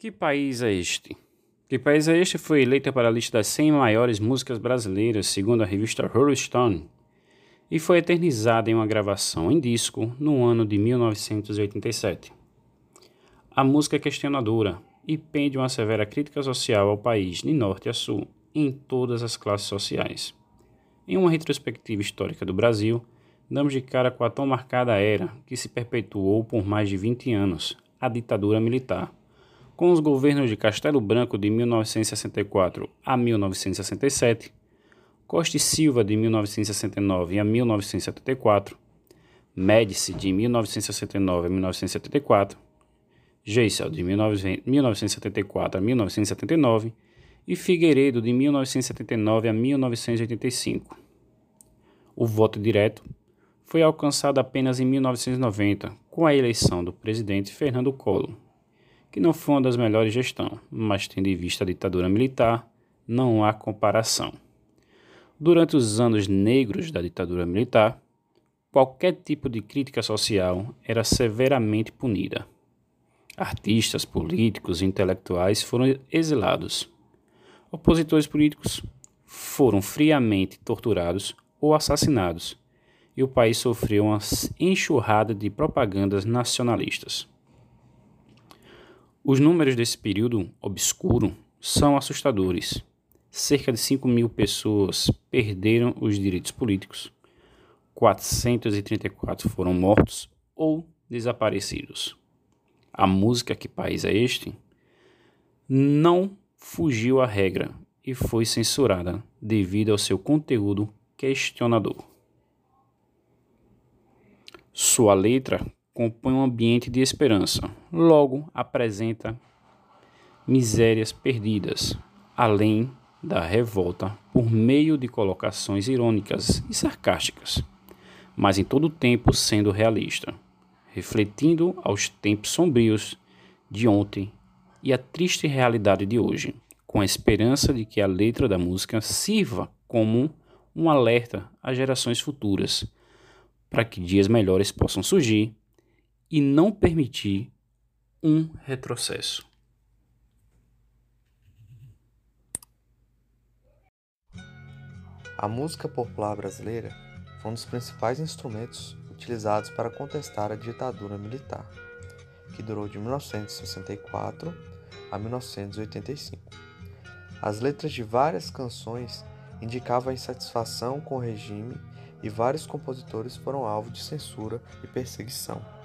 Que país é este? Que país é este foi eleita para a lista das 100 maiores músicas brasileiras, segundo a revista Rolling Stone, e foi eternizada em uma gravação em disco no ano de 1987. A música é questionadora e pende uma severa crítica social ao país de norte a sul, em todas as classes sociais. Em uma retrospectiva histórica do Brasil, damos de cara com a tão marcada era que se perpetuou por mais de 20 anos, a ditadura militar com os governos de Castelo Branco de 1964 a 1967, Costa e Silva de 1969 a 1974, Médici de 1969 a 1974, Geisel de 1974 a 1979 e Figueiredo de 1979 a 1985. O voto direto foi alcançado apenas em 1990, com a eleição do presidente Fernando Collor que não foi uma das melhores gestões, mas tendo em vista a ditadura militar, não há comparação. Durante os anos negros da ditadura militar, qualquer tipo de crítica social era severamente punida. Artistas, políticos e intelectuais foram exilados. Opositores políticos foram friamente torturados ou assassinados, e o país sofreu uma enxurrada de propagandas nacionalistas. Os números desse período obscuro são assustadores. Cerca de 5 mil pessoas perderam os direitos políticos, 434 foram mortos ou desaparecidos. A música Que País é Este? não fugiu à regra e foi censurada devido ao seu conteúdo questionador. Sua letra compõe um ambiente de esperança, logo apresenta misérias perdidas, além da revolta por meio de colocações irônicas e sarcásticas, mas em todo tempo sendo realista, refletindo aos tempos sombrios de ontem e a triste realidade de hoje, com a esperança de que a letra da música sirva como um alerta às gerações futuras, para que dias melhores possam surgir e não permitir um retrocesso. A música popular brasileira foi um dos principais instrumentos utilizados para contestar a ditadura militar, que durou de 1964 a 1985. As letras de várias canções indicavam a insatisfação com o regime e vários compositores foram alvo de censura e perseguição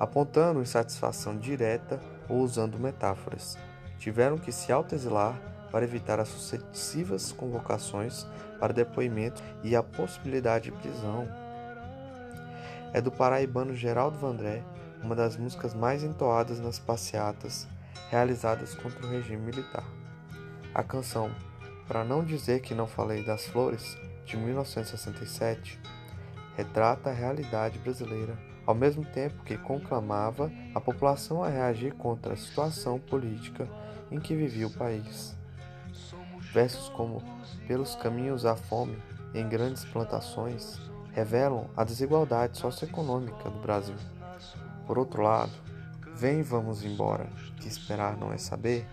apontando insatisfação direta ou usando metáforas. Tiveram que se autoexilar para evitar as sucessivas convocações para depoimento e a possibilidade de prisão. É do paraibano Geraldo Vandré, uma das músicas mais entoadas nas passeatas realizadas contra o regime militar. A canção Para Não Dizer Que Não Falei das Flores, de 1967, retrata a realidade brasileira ao mesmo tempo que conclamava a população a reagir contra a situação política em que vivia o país. Versos como Pelos caminhos à fome em grandes plantações revelam a desigualdade socioeconômica do Brasil. Por outro lado, Vem vamos embora, que esperar não é saber,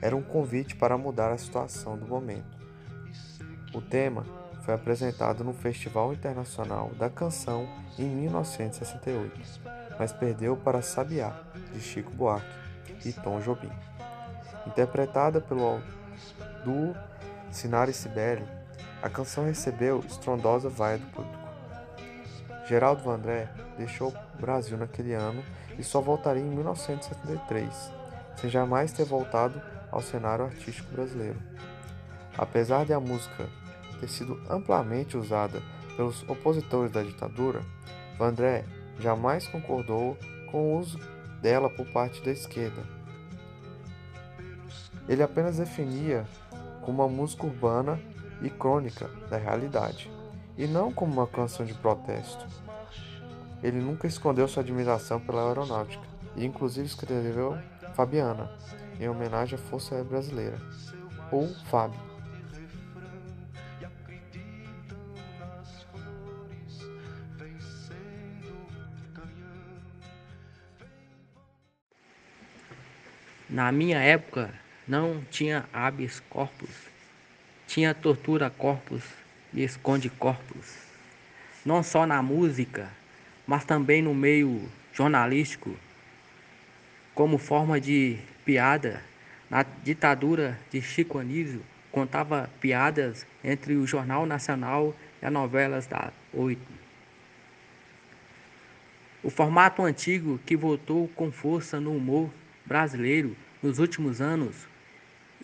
era um convite para mudar a situação do momento. O tema foi apresentado no Festival Internacional da Canção em 1968, mas perdeu para Sabiá, de Chico Buarque e Tom Jobim. Interpretada pelo duo Sinara e Sibeli, a canção recebeu estrondosa vaia do público. Geraldo Vandré deixou o Brasil naquele ano e só voltaria em 1973, sem jamais ter voltado ao cenário artístico brasileiro. Apesar de a música ter sido amplamente usada pelos opositores da ditadura, Vandré jamais concordou com o uso dela por parte da esquerda. Ele apenas definia como uma música urbana e crônica da realidade, e não como uma canção de protesto. Ele nunca escondeu sua admiração pela aeronáutica, e inclusive escreveu Fabiana, em homenagem à Força Aérea Brasileira, ou FAB. Na minha época não tinha habeas corpus, tinha tortura corpus e esconde corpus. Não só na música, mas também no meio jornalístico, como forma de piada. Na ditadura de Chico Anísio, contava piadas entre o Jornal Nacional e as novelas da Oito. O formato antigo que voltou com força no humor brasileiro nos últimos anos,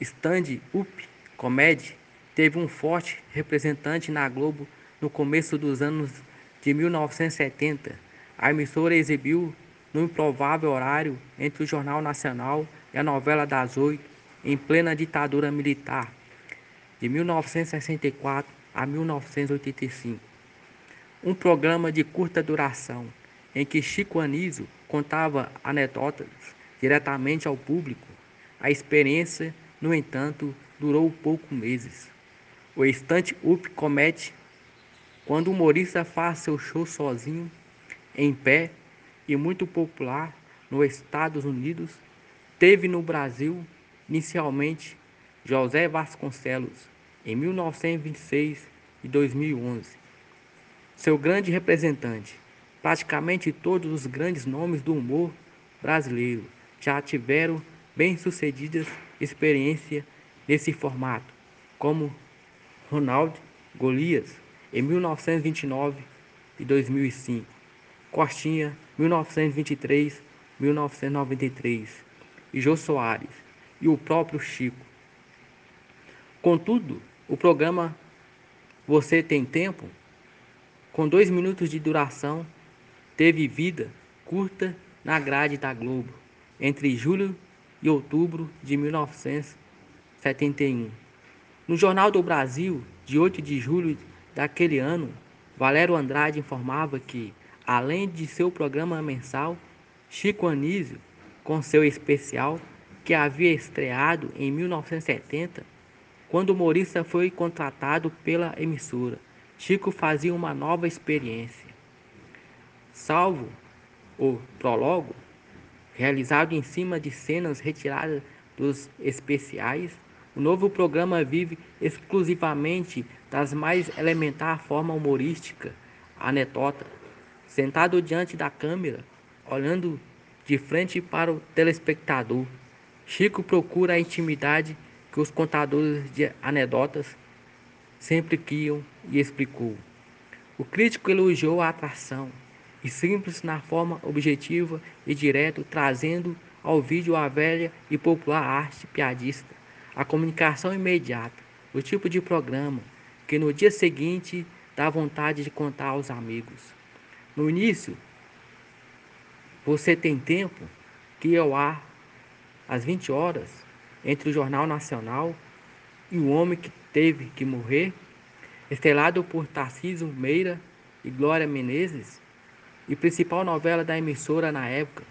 stand-up comedy, teve um forte representante na Globo no começo dos anos de 1970. A emissora exibiu no improvável horário entre o Jornal Nacional e a novela das oito, em plena ditadura militar, de 1964 a 1985. Um programa de curta duração em que Chico Anísio contava anedotas diretamente ao público. A experiência, no entanto, durou poucos meses. O Estante Up comete quando o humorista faz seu show sozinho, em pé e muito popular nos Estados Unidos, teve no Brasil, inicialmente, José Vasconcelos, em 1926 e 2011. Seu grande representante, Praticamente todos os grandes nomes do humor brasileiro já tiveram bem-sucedidas experiências nesse formato, como Ronaldo Golias em 1929 e 2005, Costinha 1923, 1993 e Jô Soares e o próprio Chico. Contudo, o programa Você Tem Tempo, com dois minutos de duração, teve vida curta na grade da Globo entre julho e outubro de 1971. No Jornal do Brasil, de 8 de julho daquele ano, Valério Andrade informava que, além de seu programa mensal, Chico Anísio, com seu especial, que havia estreado em 1970, quando o humorista foi contratado pela emissora, Chico fazia uma nova experiência salvo o prólogo, realizado em cima de cenas retiradas dos especiais, o novo programa vive exclusivamente das mais elementar forma humorística, anedota, sentado diante da câmera, olhando de frente para o telespectador. Chico procura a intimidade que os contadores de anedotas sempre criam e explicou. O crítico elogiou a atração, e simples na forma objetiva e direto, trazendo ao vídeo a velha e popular arte piadista, a comunicação imediata, o tipo de programa que no dia seguinte dá vontade de contar aos amigos. No início, você tem tempo que eu ar às 20 horas entre o Jornal Nacional e o Homem que Teve que Morrer, estelado por Tarcísio Meira e Glória Menezes, e principal novela da emissora na época,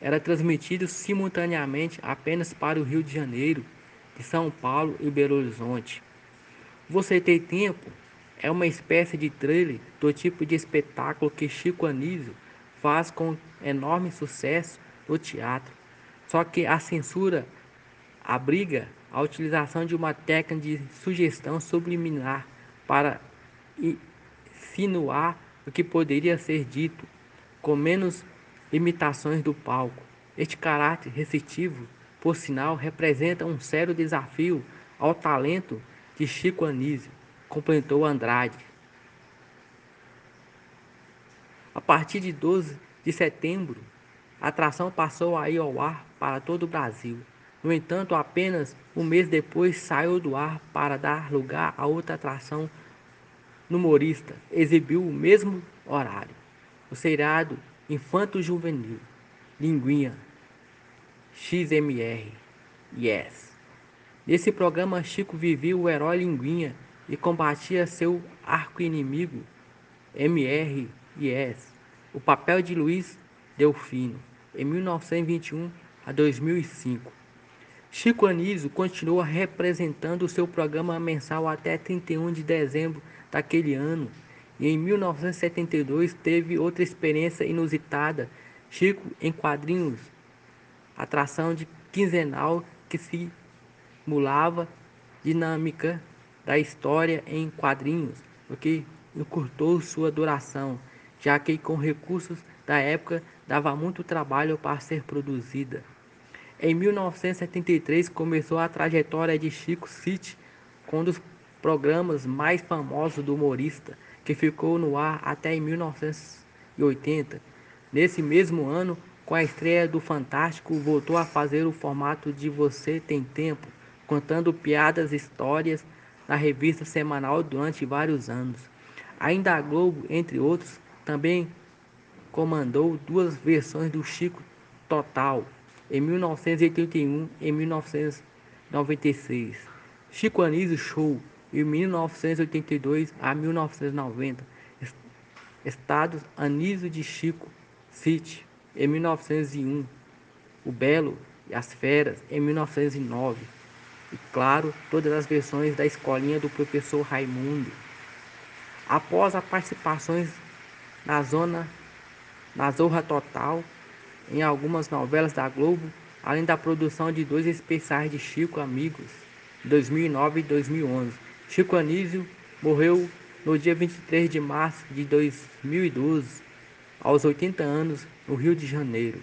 era transmitido simultaneamente apenas para o Rio de Janeiro, de São Paulo e Belo Horizonte. Você tem tempo é uma espécie de trailer do tipo de espetáculo que Chico Anísio faz com enorme sucesso no teatro. Só que a censura abriga a utilização de uma técnica de sugestão subliminar para insinuar o que poderia ser dito, com menos imitações do palco. Este caráter receptivo, por sinal, representa um sério desafio ao talento de Chico Anísio, completou Andrade. A partir de 12 de setembro, a atração passou a ir ao ar para todo o Brasil. No entanto, apenas um mês depois saiu do ar para dar lugar a outra atração humorista exibiu o mesmo horário. O seriado Infanto Juvenil, Linguinha, XMR, Yes. Nesse programa, Chico vivia o herói Linguinha e combatia seu arco-inimigo, MR Yes. O papel de Luiz Delfino, em 1921 a 2005. Chico Anísio continua representando o seu programa mensal até 31 de dezembro daquele ano. E em 1972 teve outra experiência inusitada. Chico, em quadrinhos, atração de quinzenal que simulava dinâmica da história em quadrinhos, o que encurtou sua duração, já que com recursos da época dava muito trabalho para ser produzida. Em 1973 começou a trajetória de Chico City, com um dos programas mais famosos do humorista, que ficou no ar até em 1980. Nesse mesmo ano, com a estreia do Fantástico, voltou a fazer o formato de Você Tem Tempo, contando piadas e histórias na revista semanal durante vários anos. Ainda a Globo, entre outros, também comandou duas versões do Chico Total, em 1981 e 1996. Chico Anísio Show, em 1982 a 1990. Estados Anísio de Chico City, em 1901. O Belo e as Feras, em 1909. E claro, todas as versões da escolinha do professor Raimundo. Após as participações na zona na Zorra Total, em algumas novelas da Globo, além da produção de dois especiais de Chico Amigos, 2009 e 2011. Chico Anísio morreu no dia 23 de março de 2012, aos 80 anos, no Rio de Janeiro.